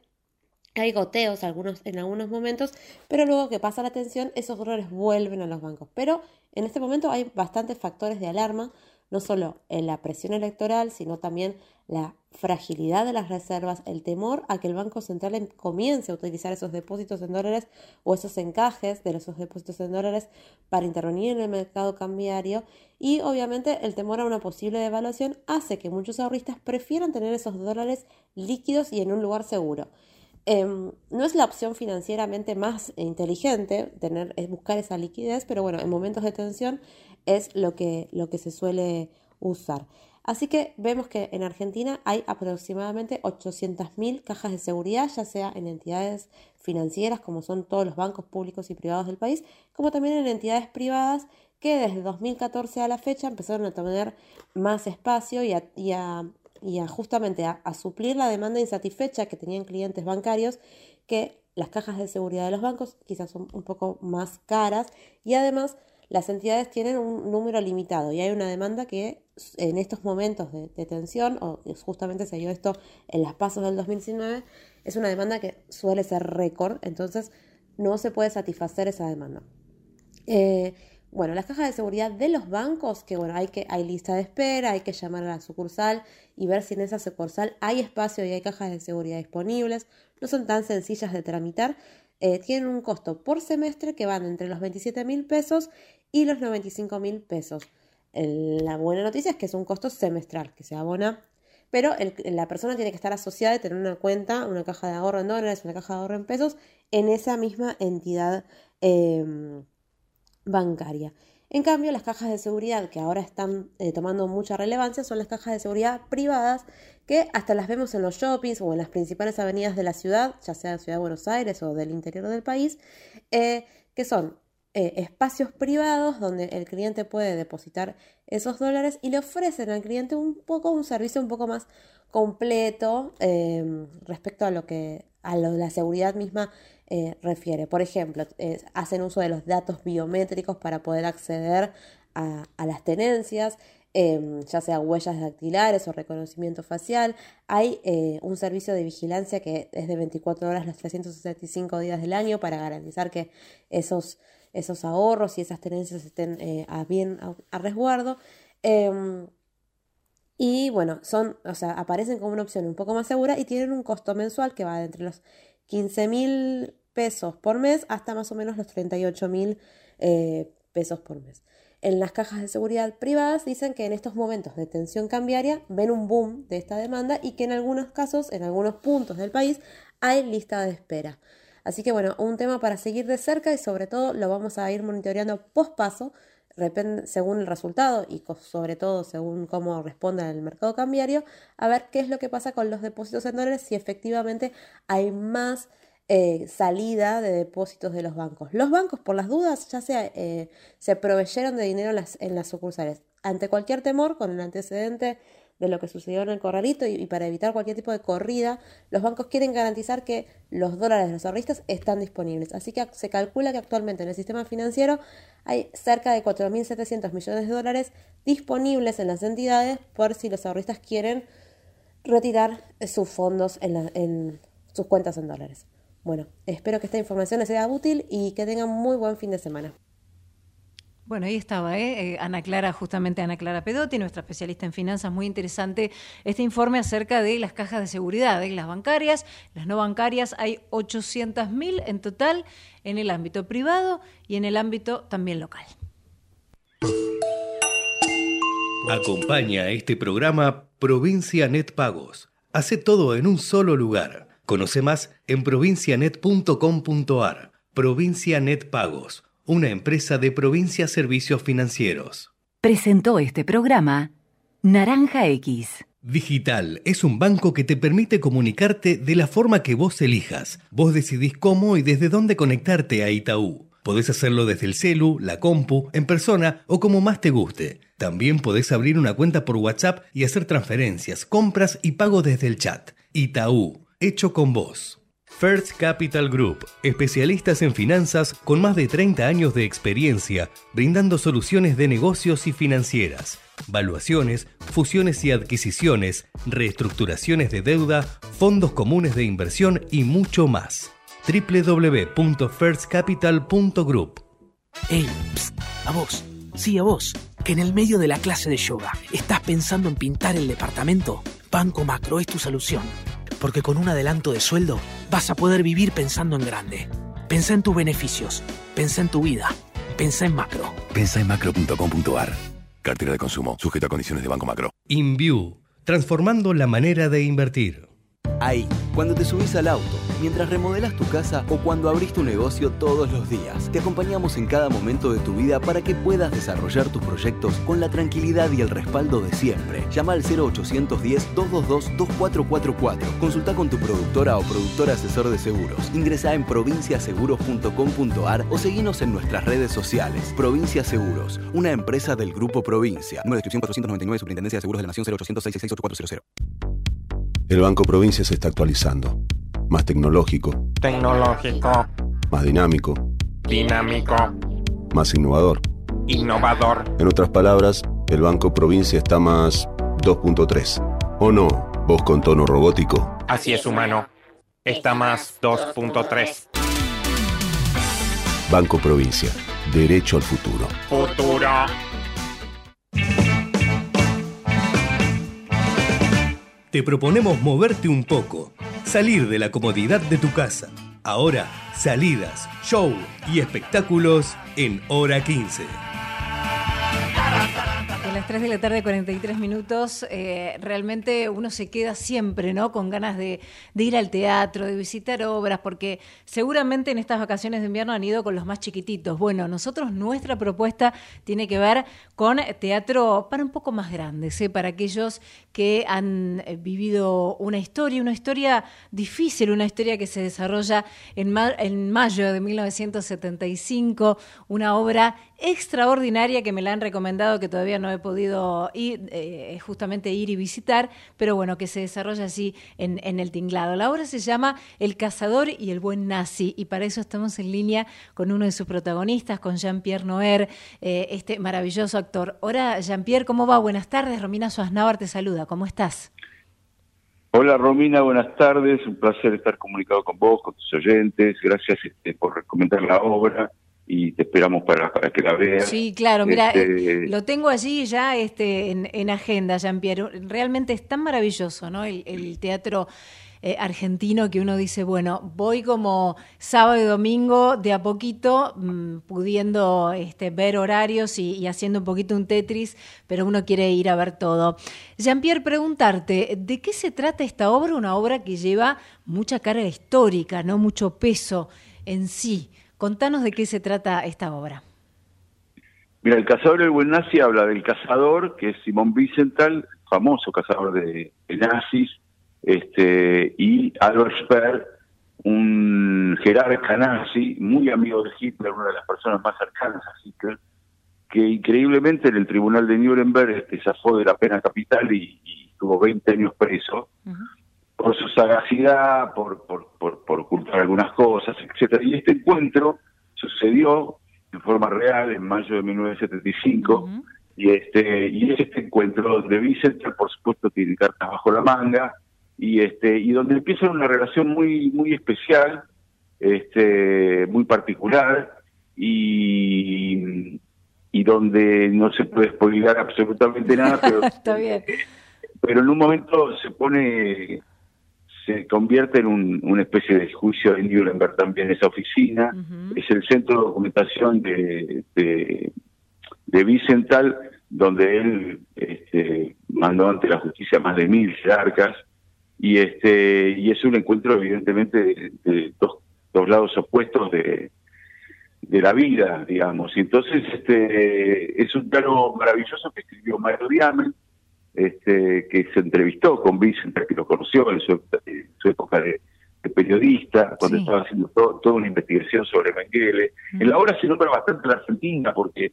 hay goteos en algunos momentos, pero luego que pasa la tensión, esos dólares vuelven a los bancos. Pero en este momento hay bastantes factores de alarma, no solo en la presión electoral, sino también la fragilidad de las reservas, el temor a que el Banco Central em, comience a utilizar esos depósitos en dólares o esos encajes de esos depósitos en dólares para intervenir en el mercado cambiario y obviamente el temor a una posible devaluación hace que muchos ahorristas prefieran tener esos dólares líquidos y en un lugar seguro. Em, no es la opción financieramente más inteligente tener, es buscar esa liquidez, pero bueno, en momentos de tensión es lo que, lo que se suele usar. Así que vemos que en Argentina hay aproximadamente 800.000 cajas de seguridad, ya sea en entidades financieras, como son todos los bancos públicos y privados del país, como también en entidades privadas que desde 2014 a la fecha empezaron a tener más espacio y y a justamente a, suplir la demanda insatisfecha que tenían clientes bancarios que las cajas de seguridad de los bancos quizás son un poco más caras y además las entidades tienen un número limitado y hay una demanda que en estos momentos de, tensión, o justamente se dio esto en las pasos del 2019, es una demanda que suele ser récord, entonces no se puede satisfacer esa demanda. Eh, bueno, las cajas de seguridad de los bancos, que bueno, hay que hay lista de espera, hay que llamar a la sucursal y ver si en esa sucursal hay espacio y hay cajas de seguridad disponibles. No son tan sencillas de tramitar. Eh, tienen un costo por semestre que van entre los 27 mil pesos y los 95 mil pesos. la buena noticia es que es un costo semestral que se abona, pero la persona tiene que estar asociada y tener una cuenta, una caja de ahorro en dólares, una caja de ahorro en pesos en esa misma entidad. Em, bancaria. En cambio, las cajas de seguridad que ahora están eh, tomando mucha relevancia son las cajas de seguridad privadas que hasta las vemos en los shoppings o en las principales avenidas de la ciudad, ya sea de Ciudad de Buenos Aires o del interior del país, eh, que son eh, espacios privados donde el cliente puede depositar esos dólares y le ofrecen al cliente un poco un servicio un poco más completo respecto a lo que a la seguridad misma eh, refiere. Por ejemplo, hacen uso de los datos biométricos para poder acceder a, las tenencias, em, ya sea huellas dactilares o reconocimiento facial. Hay eh, un servicio de vigilancia que es de 24 horas los 365 días del año para garantizar que esos, esos ahorros y esas tenencias estén eh, a bien a, resguardo. Em, y bueno, son, o sea, aparecen como una opción un poco más segura y tienen un costo mensual que va de entre los 15 mil pesos por mes hasta más o menos los 38 mil eh, pesos por mes. En las cajas de seguridad privadas dicen que en estos momentos de tensión cambiaria ven un boom de esta demanda y que en algunos casos, en algunos puntos del país, hay lista de espera. Así que bueno, un tema para seguir de cerca y sobre todo lo vamos a ir monitoreando post paso según el resultado y sobre todo según cómo responda el mercado cambiario, a ver qué es lo que pasa con los depósitos en dólares, si efectivamente hay más eh, salida de depósitos de los bancos. Los bancos, por las dudas, ya sea, eh, se proveyeron de dinero en las, en las sucursales. Ante cualquier temor, con el antecedente de lo que sucedió en el corralito y, para evitar cualquier tipo de corrida, los bancos quieren garantizar que los dólares de los ahorristas están disponibles. Así que se calcula que actualmente en el sistema financiero hay cerca de 4.700 millones de dólares disponibles en las entidades por si los ahorristas quieren retirar sus fondos en, en sus cuentas en dólares. Bueno, espero que esta información les sea útil y que tengan muy buen fin de semana. Bueno, ahí estaba, ¿eh? ¿eh? Ana Clara, justamente Ana Clara Pedotti, nuestra especialista en finanzas, muy interesante este informe acerca de las cajas de seguridad, de las bancarias, las no bancarias, hay 800.000 en total en el ámbito privado y en el ámbito también local. Acompaña a este programa Provincia Net Pagos. Hace todo en un solo lugar. Conoce más en provincianet.com.ar. Provincia Net Pagos una empresa de Provincia Servicios Financieros. Presentó este programa Naranja X. Digital es un banco que te permite comunicarte de la forma que vos elijas. Vos decidís cómo y desde dónde conectarte a Itaú. Podés hacerlo desde el celu, la compu, en persona o como más te guste. También podés abrir una cuenta por WhatsApp y hacer transferencias, compras y pago desde el chat. Itaú, hecho con vos. First Capital Group, especialistas en finanzas con más de 30 años de experiencia, brindando soluciones de negocios y financieras, valuaciones, fusiones y adquisiciones, reestructuraciones de deuda, fondos comunes de inversión y mucho más. www.firstcapital.group. Hey, a vos, sí a vos, que en el medio de la clase de yoga estás pensando en pintar el departamento. Banco Macro es tu solución porque con un adelanto de sueldo vas a poder vivir pensando en grande. Pensa en tus beneficios, pensa en tu vida, pensa en macro. Pensa en macro.com.ar. Cartera de consumo, sujeta a condiciones de Banco Macro. InView, transformando la manera de invertir. Ahí, cuando te subís al auto, mientras remodelas tu casa o cuando abrís tu negocio todos los días. Te acompañamos en cada momento de tu vida para que puedas desarrollar tus proyectos con la tranquilidad y el respaldo de siempre. Llama al 0810-222-2444. Consulta con tu productora o productor asesor de seguros. Ingresa en provinciaseguros.com.ar o seguinos en nuestras redes sociales. Provincia Seguros, una empresa del Grupo Provincia. Número de inscripción 499, Superintendencia de Seguros de la Nación 0800 666 el Banco Provincia se está actualizando. Más tecnológico. Tecnológico. Más dinámico. Dinámico. Más innovador. Innovador. En otras palabras, el Banco Provincia está más 2.3. ¿O no? Vos con tono robótico. Así es, humano. Está más 2.3. Banco Provincia. Derecho al futuro. Futuro. Te proponemos moverte un poco, salir de la comodidad de tu casa. Ahora, salidas, show y espectáculos en hora 15 las 3 de la tarde, 43 minutos, eh, realmente uno se queda siempre, ¿no? Con ganas de, ir al teatro, de visitar obras, porque seguramente en estas vacaciones de invierno han ido con los más chiquititos. Bueno, nosotros, nuestra propuesta tiene que ver con teatro para un poco más grandes, ¿eh? para aquellos que han eh, vivido una historia, una historia difícil, una historia que se desarrolla en, en mayo de 1975, una obra extraordinaria que me la han recomendado, que todavía no he podido ir, eh, justamente ir y visitar, pero bueno, que se desarrolla así en, en, el tinglado. La obra se llama El cazador y el buen nazi, y para eso estamos en línea con uno de sus protagonistas, con Jean-Pierre Noer, eh, este maravilloso actor. Hola, Jean-Pierre, ¿cómo va? Buenas tardes. Romina Suaznavar te saluda. ¿Cómo estás? Hola Romina, buenas tardes, un placer estar comunicado con vos, con tus oyentes, gracias este, por recomendar la obra y te esperamos para, que la veas. Sí, claro, mira, este, eh, lo tengo allí ya este, en, agenda, Jean-Pierre. Realmente es tan maravilloso, ¿no? El, teatro eh, argentino que uno dice, bueno, voy como sábado y domingo de a poquito, mm, pudiendo este, ver horarios y, haciendo un poquito un Tetris, pero uno quiere ir a ver todo. Jean-Pierre, preguntarte, ¿de qué se trata esta obra? Una obra que lleva mucha carga histórica, ¿no? Mucho peso en sí. Contanos de qué se trata esta obra. Mira, el cazador del buen nazi habla del cazador, que es Simón Wiesenthal, famoso cazador de, nazis, este, y Albert Speer, un jerarca nazi, muy amigo de Hitler, una de las personas más cercanas a Hitler, que increíblemente en el tribunal de Nuremberg este, zafó de la pena capital y, estuvo 20 años preso, por su sagacidad, por, por, por, ocultar algunas cosas, etcétera. Y este encuentro sucedió en forma real en mayo de 1975 y este y este encuentro donde Vicente, por supuesto, tiene cartas bajo la manga y este y donde empieza una relación muy muy especial, este muy particular y y donde no se puede spoiler absolutamente nada, pero pero en un momento se pone se convierte en una especie de juicio de Nuremberg también esa oficina, es el centro de documentación de, de, de Vicental, donde él este, mandó ante la justicia más de mil jerarcas, y este y es un encuentro evidentemente de, dos, dos, lados opuestos de, de la vida, digamos. Y entonces este es un plano maravilloso que escribió Mario Diamen, este, que se entrevistó con Vicente, que lo conoció en su, época de, periodista, cuando estaba haciendo toda una investigación sobre Mengele. En la obra se nombra bastante la Argentina, porque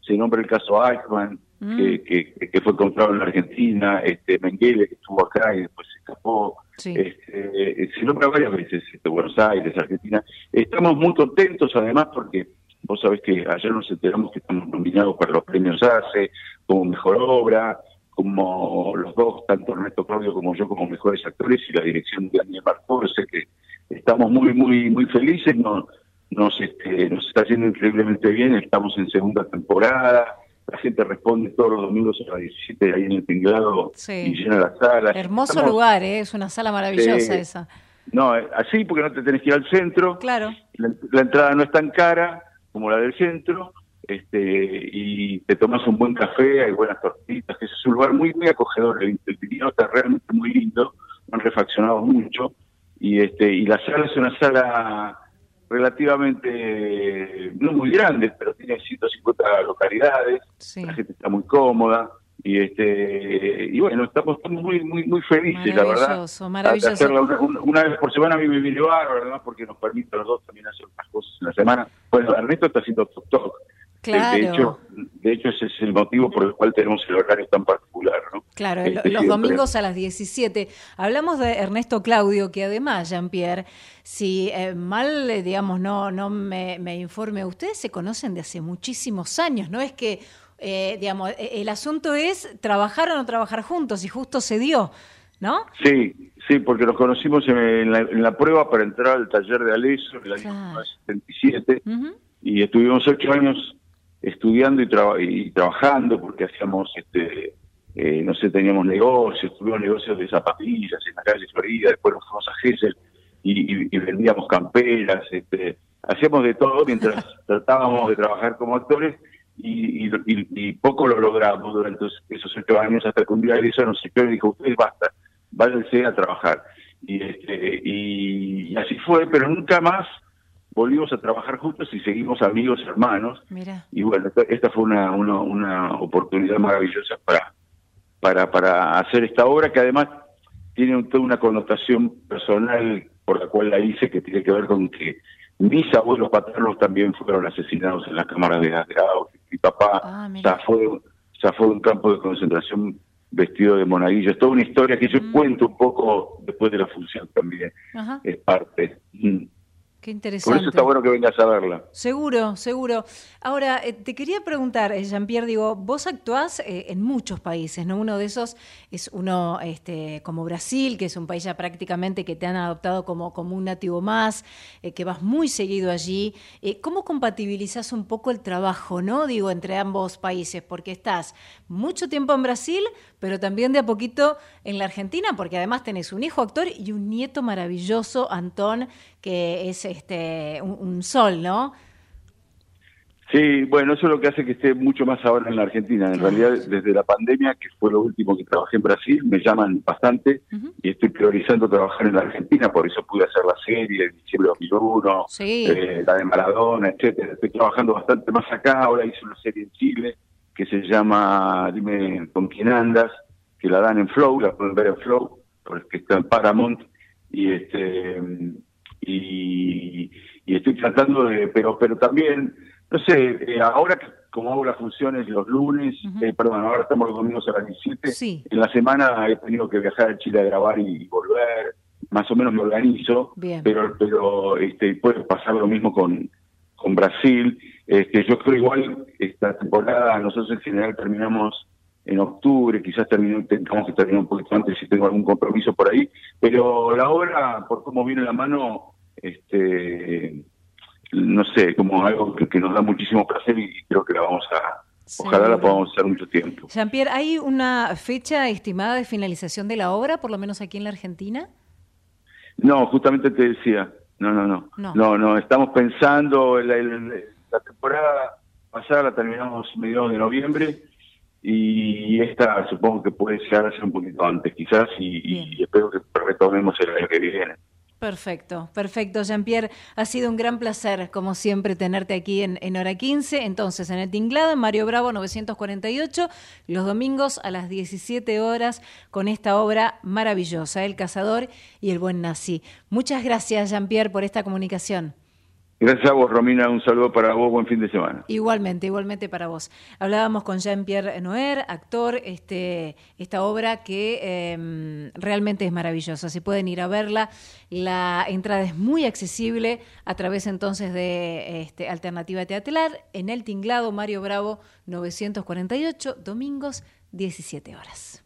se nombra el caso Eichmann, que, que, fue encontrado en la Argentina, este Mengele, que estuvo acá y después se escapó. Este, se nombra varias veces este, Buenos Aires, Argentina. Estamos muy contentos, además, porque vos sabés que ayer nos enteramos que estamos nominados para los premios ACE como mejor obra, como los dos, tanto Ernesto Claudio como yo, como mejores actores, y la dirección de Daniel sé que estamos muy, muy, muy felices, nos, nos, este, nos está yendo increíblemente bien, estamos en segunda temporada, la gente responde todos los domingos a las 17 ahí en el tinglado y llena la sala. Hermoso lugar, ¿eh? es una sala maravillosa esa. No, eh, así porque no te tenés que ir al centro. Claro. la entrada no es tan cara como la del centro este, y te tomas un buen café, hay buenas tortitas, que es un lugar muy, muy acogedor, el, el está realmente muy lindo, han refaccionado mucho, y este, y la sala es una sala relativamente, no muy grande, pero tiene 150 localidades, la gente está muy cómoda, y este y bueno estamos, muy muy muy felices la verdad. Maravilloso una, una, vez por semana a mí me viene bárbaro además porque nos permite a los dos también hacer otras cosas en la semana. Bueno Ernesto está haciendo TikTok Claro. De, hecho, de hecho, ese es el motivo por el cual tenemos el horario tan particular. ¿no? Claro, este, los domingos a las 17. Hablamos de Ernesto Claudio, que además, Jean-Pierre, si eh, mal, eh, digamos, no, no me, informe, ustedes se conocen de hace muchísimos años, ¿no? Es que, eh, digamos, el asunto es trabajar o no trabajar juntos y justo se dio, ¿no? Sí, sí, porque nos conocimos en la, prueba para entrar al taller de Aleso en el año 77 y estuvimos ocho años estudiando y, trabajando porque hacíamos, este, eh, no sé, teníamos negocios, tuvimos negocios de zapatillas en la calle Florida, después nos fuimos a Gessel y, vendíamos camperas, este, hacíamos de todo mientras tratábamos de trabajar como actores y, poco lo logramos durante esos ocho años hasta que un día eso nos y dijo, ustedes basta, váyanse a trabajar. Y, este, y así fue, pero nunca más volvimos a trabajar juntos y seguimos amigos, hermanos. Y bueno, esta, fue una, una, oportunidad maravillosa para, para, para hacer esta obra que además tiene toda una connotación personal por la cual la hice que tiene que ver con que mis abuelos paternos también fueron asesinados en las cámaras de gas Mi papá ah, zafó, de, un campo de concentración vestido de monaguillo. Es toda una historia que yo mm. cuento un poco después de la función también. Es parte. Mm. Qué interesante. Por eso está bueno que vengas a verla. Seguro, seguro. Ahora, eh, te quería preguntar, eh, Jean-Pierre, digo, vos actuás eh, en muchos países, ¿no? Uno de esos es uno este, como Brasil, que es un país ya prácticamente que te han adoptado como, como un nativo más, que vas muy seguido allí. ¿Cómo compatibilizas un poco el trabajo, ¿no? Digo, entre ambos países, porque estás mucho tiempo en Brasil, pero también de a poquito en la Argentina, porque además tenés un hijo actor y un nieto maravilloso, Antón, que es este un, sol, ¿no? Sí, bueno, eso es lo que hace que esté mucho más ahora en la Argentina. En realidad, desde la pandemia, que fue lo último que trabajé en Brasil, me llaman bastante y estoy priorizando trabajar en la Argentina, por eso pude hacer la serie en diciembre de 2001, eh, la de Maradona, etcétera. Estoy trabajando bastante más acá, ahora hice una serie en Chile que se llama Dime con quién andas, que la dan en Flow, la pueden ver en Flow, porque está en Paramount, y este y, estoy tratando de, pero pero también, no sé, eh, ahora como hago las funciones los lunes, eh, perdón, ahora estamos los domingos a las 17, en la semana he tenido que viajar a Chile a grabar y volver, más o menos me organizo, pero pero este puede pasar lo mismo con, con Brasil. Este, yo creo igual esta temporada nosotros en general terminamos en octubre, quizás tengamos que terminar un poquito antes si tengo algún compromiso por ahí, pero la obra, por cómo viene la mano, este no sé, como algo que, nos da muchísimo placer y creo que la vamos a, ojalá la podamos hacer mucho tiempo. Jean-Pierre, ¿hay una fecha estimada de finalización de la obra, por lo menos aquí en la Argentina? No, justamente te decía, no, no, no, no, no, estamos pensando, la, la temporada pasada la terminamos mediados de noviembre y esta supongo que puede llegar a ser un poquito antes quizás y, y espero que retomemos el año que viene. Perfecto, perfecto, Jean-Pierre. Ha sido un gran placer, como siempre, tenerte aquí en, en, Hora 15. Entonces, en el Tinglado, en Mario Bravo 948, los domingos a las 17 horas, con esta obra maravillosa, El Cazador y el Buen Nazi. Muchas gracias, Jean-Pierre, por esta comunicación. Gracias a vos, Romina. Un saludo para vos. Buen fin de semana. Igualmente, igualmente para vos. Hablábamos con Jean-Pierre Noer, actor, este, esta obra que em, realmente es maravillosa. Si pueden ir a verla, la entrada es muy accesible a través entonces de este, Alternativa Teatral en El Tinglado, Mario Bravo 948, domingos 17 horas.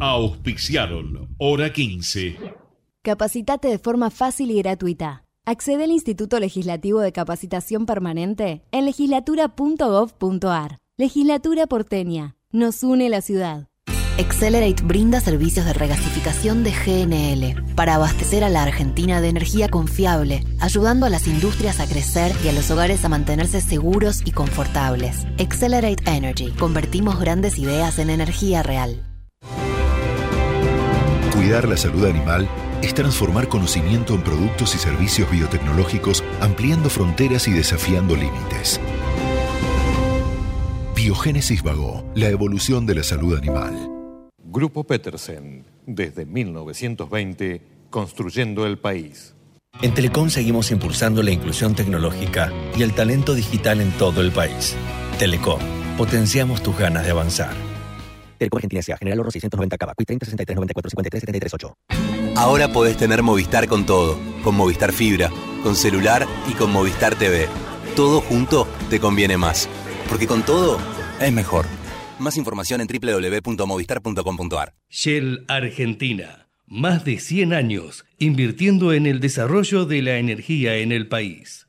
Auspiciaron Hora 15. Capacitate de forma fácil y gratuita. Accede al Instituto Legislativo de Capacitación Permanente en legislatura.gov.ar. Legislatura porteña. Nos une la ciudad. Accelerate brinda servicios de regasificación de GNL para abastecer a la Argentina de energía confiable, ayudando a las industrias a crecer y a los hogares a mantenerse seguros y confortables. Accelerate Energy. Convertimos grandes ideas en energía real. Cuidar la salud animal es transformar conocimiento en productos y servicios biotecnológicos, ampliando fronteras y desafiando límites. Biogénesis Vago, la evolución de la salud animal. Grupo Petersen, desde 1920, construyendo el país. En Telecom seguimos impulsando la inclusión tecnológica y el talento digital en todo el país. Telecom, potenciamos tus ganas de avanzar. Telecom Argentina. General Oro 690 Cava. 30 63 94 53 73 8. Ahora podés tener Movistar con todo, con Movistar Fibra, con celular y con Movistar TV. Todo junto te conviene más, porque con todo es mejor. Más información en www.movistar.com.ar. Shell Argentina, más de 100 años invirtiendo en el desarrollo de la energía en el país.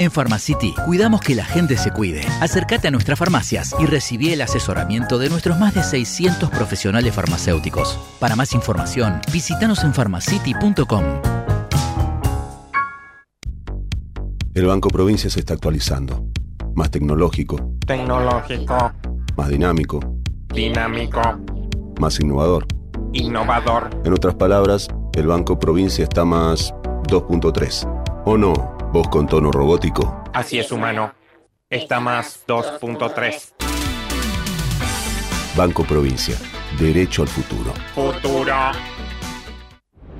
En Pharmacity, cuidamos que la gente se cuide. Acércate a nuestras farmacias y recibí el asesoramiento de nuestros más de 600 profesionales farmacéuticos. Para más información, visítanos en pharmacity.com. El Banco Provincia se está actualizando. Más tecnológico. Tecnológico. Más dinámico. Dinámico. Más innovador. Innovador. En otras palabras, el Banco Provincia está más 2.3. ¿O no? Vos con tono robótico. Así es, humano. Está más 2.3. Banco Provincia. Derecho al futuro. Futuro.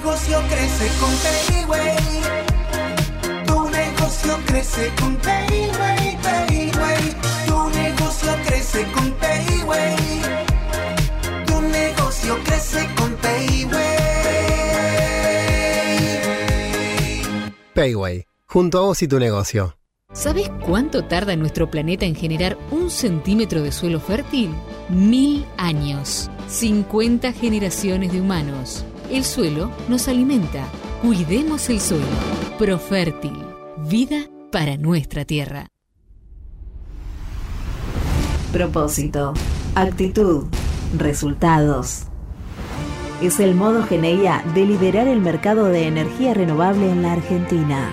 negocio crece con Payway. Tu negocio crece con Payway, Payway. Tu negocio negocio crece con Payway. Tu negocio crece con Payway. Payway, junto a vos y tu negocio. ¿Sabes cuánto tarda nuestro planeta en generar un centímetro de suelo fértil? Mil años. 50 generaciones de humanos. El suelo nos alimenta. Cuidemos el suelo. Profértil. Vida para nuestra tierra. Propósito, actitud, resultados. Es el modo Geneia de liderar el mercado de energía renovable en la Argentina.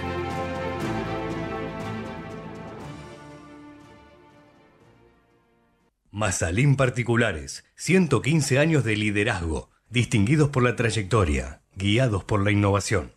Mazalín Particulares, 115 años de liderazgo, distinguidos por la trayectoria, guiados por la innovación.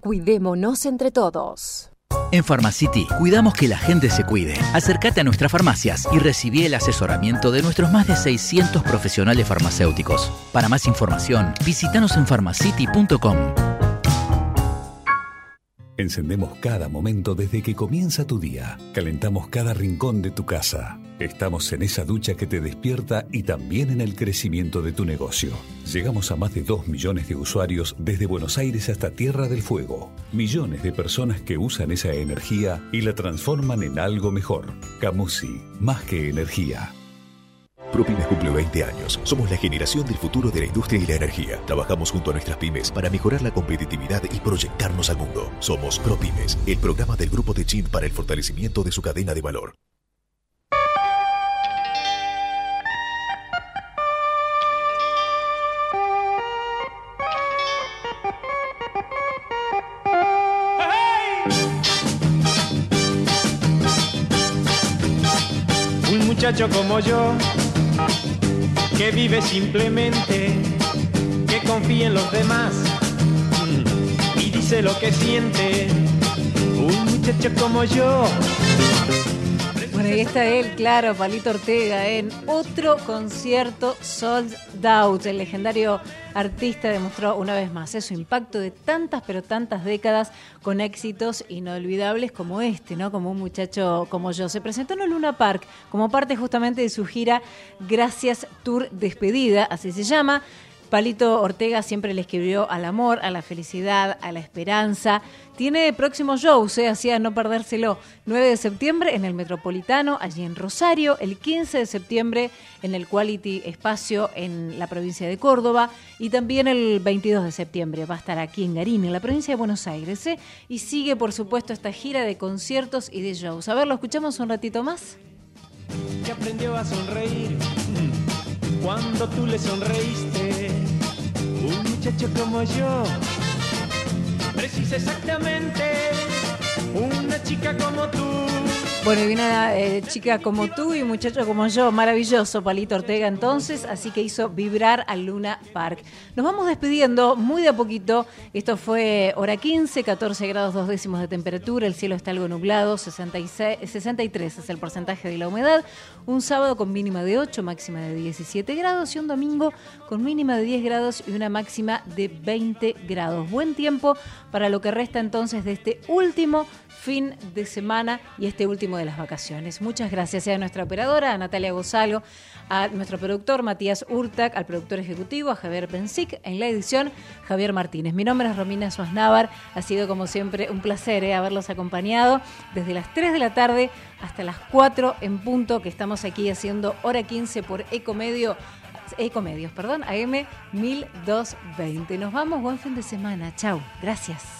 Cuidémonos entre todos. En Pharmacity cuidamos que la gente se cuide. Acércate a nuestras farmacias y recibí el asesoramiento de nuestros más de 600 profesionales farmacéuticos. Para más información, visítanos en pharmacity.com. Encendemos cada momento desde que comienza tu día. Calentamos cada rincón de tu casa. Estamos en esa ducha que te despierta y también en el crecimiento de tu negocio. Llegamos a más de 2 millones de usuarios desde Buenos Aires hasta Tierra del Fuego. Millones de personas que usan esa energía y la transforman en algo mejor. Camusi, más que energía. ProPymes cumple 20 años. Somos la generación del futuro de la industria y la energía. Trabajamos junto a nuestras pymes para mejorar la competitividad y proyectarnos al mundo. Somos ProPymes, el programa del Grupo de para el fortalecimiento de su cadena de valor. Muchacho como yo, que vive simplemente, que confía en los demás y dice lo que siente. Un muchacho como yo. Bueno, ahí está él, claro, Palito Ortega, en otro concierto sold out. El legendario artista demostró una vez más su impacto de tantas, pero tantas décadas con éxitos inolvidables como este, ¿no? Como un muchacho como yo. Se presentó en el Luna Park como parte justamente de su gira Gracias Tour Despedida, así se llama. Palito Ortega siempre le escribió al amor, a la felicidad, a la esperanza. Tiene próximos shows, ¿eh? así a no perdérselo. 9 de septiembre en el Metropolitano, allí en Rosario. El 15 de septiembre en el Quality Espacio en la provincia de Córdoba. Y también el 22 de septiembre va a estar aquí en Garín, en la provincia de Buenos Aires. ¿eh? Y sigue, por supuesto, esta gira de conciertos y de shows. A ver, ¿lo escuchamos un ratito más? que aprendió a sonreír mm, cuando tú le sonreíste. Muchacho como yo precisa exactamente una chica como tú. Bueno, y viene eh, chica como tú y muchacho como yo, maravilloso, Palito Ortega entonces, así que hizo vibrar al Luna Park. Nos vamos despidiendo muy de a poquito, esto fue hora 15, 14 grados dos décimos de temperatura, el cielo está algo nublado, 66, 63 es el porcentaje de la humedad, un sábado con mínima de 8, máxima de 17 grados y un domingo con mínima de 10 grados y una máxima de 20 grados. Buen tiempo para lo que resta entonces de este último fin de semana y este último de las vacaciones. Muchas gracias a nuestra operadora, a Natalia Gonzalo, a nuestro productor Matías Urtac, al productor ejecutivo, a Javier Bensic, en la edición Javier Martínez. Mi nombre es Romina Suaznavar, ha sido como siempre un placer eh, haberlos acompañado desde las 3 de la tarde hasta las 4 en punto que estamos aquí haciendo hora 15 por Ecomedio. Ecomedios, perdón, AM 1220. Nos vamos, buen fin de semana. Chau, gracias.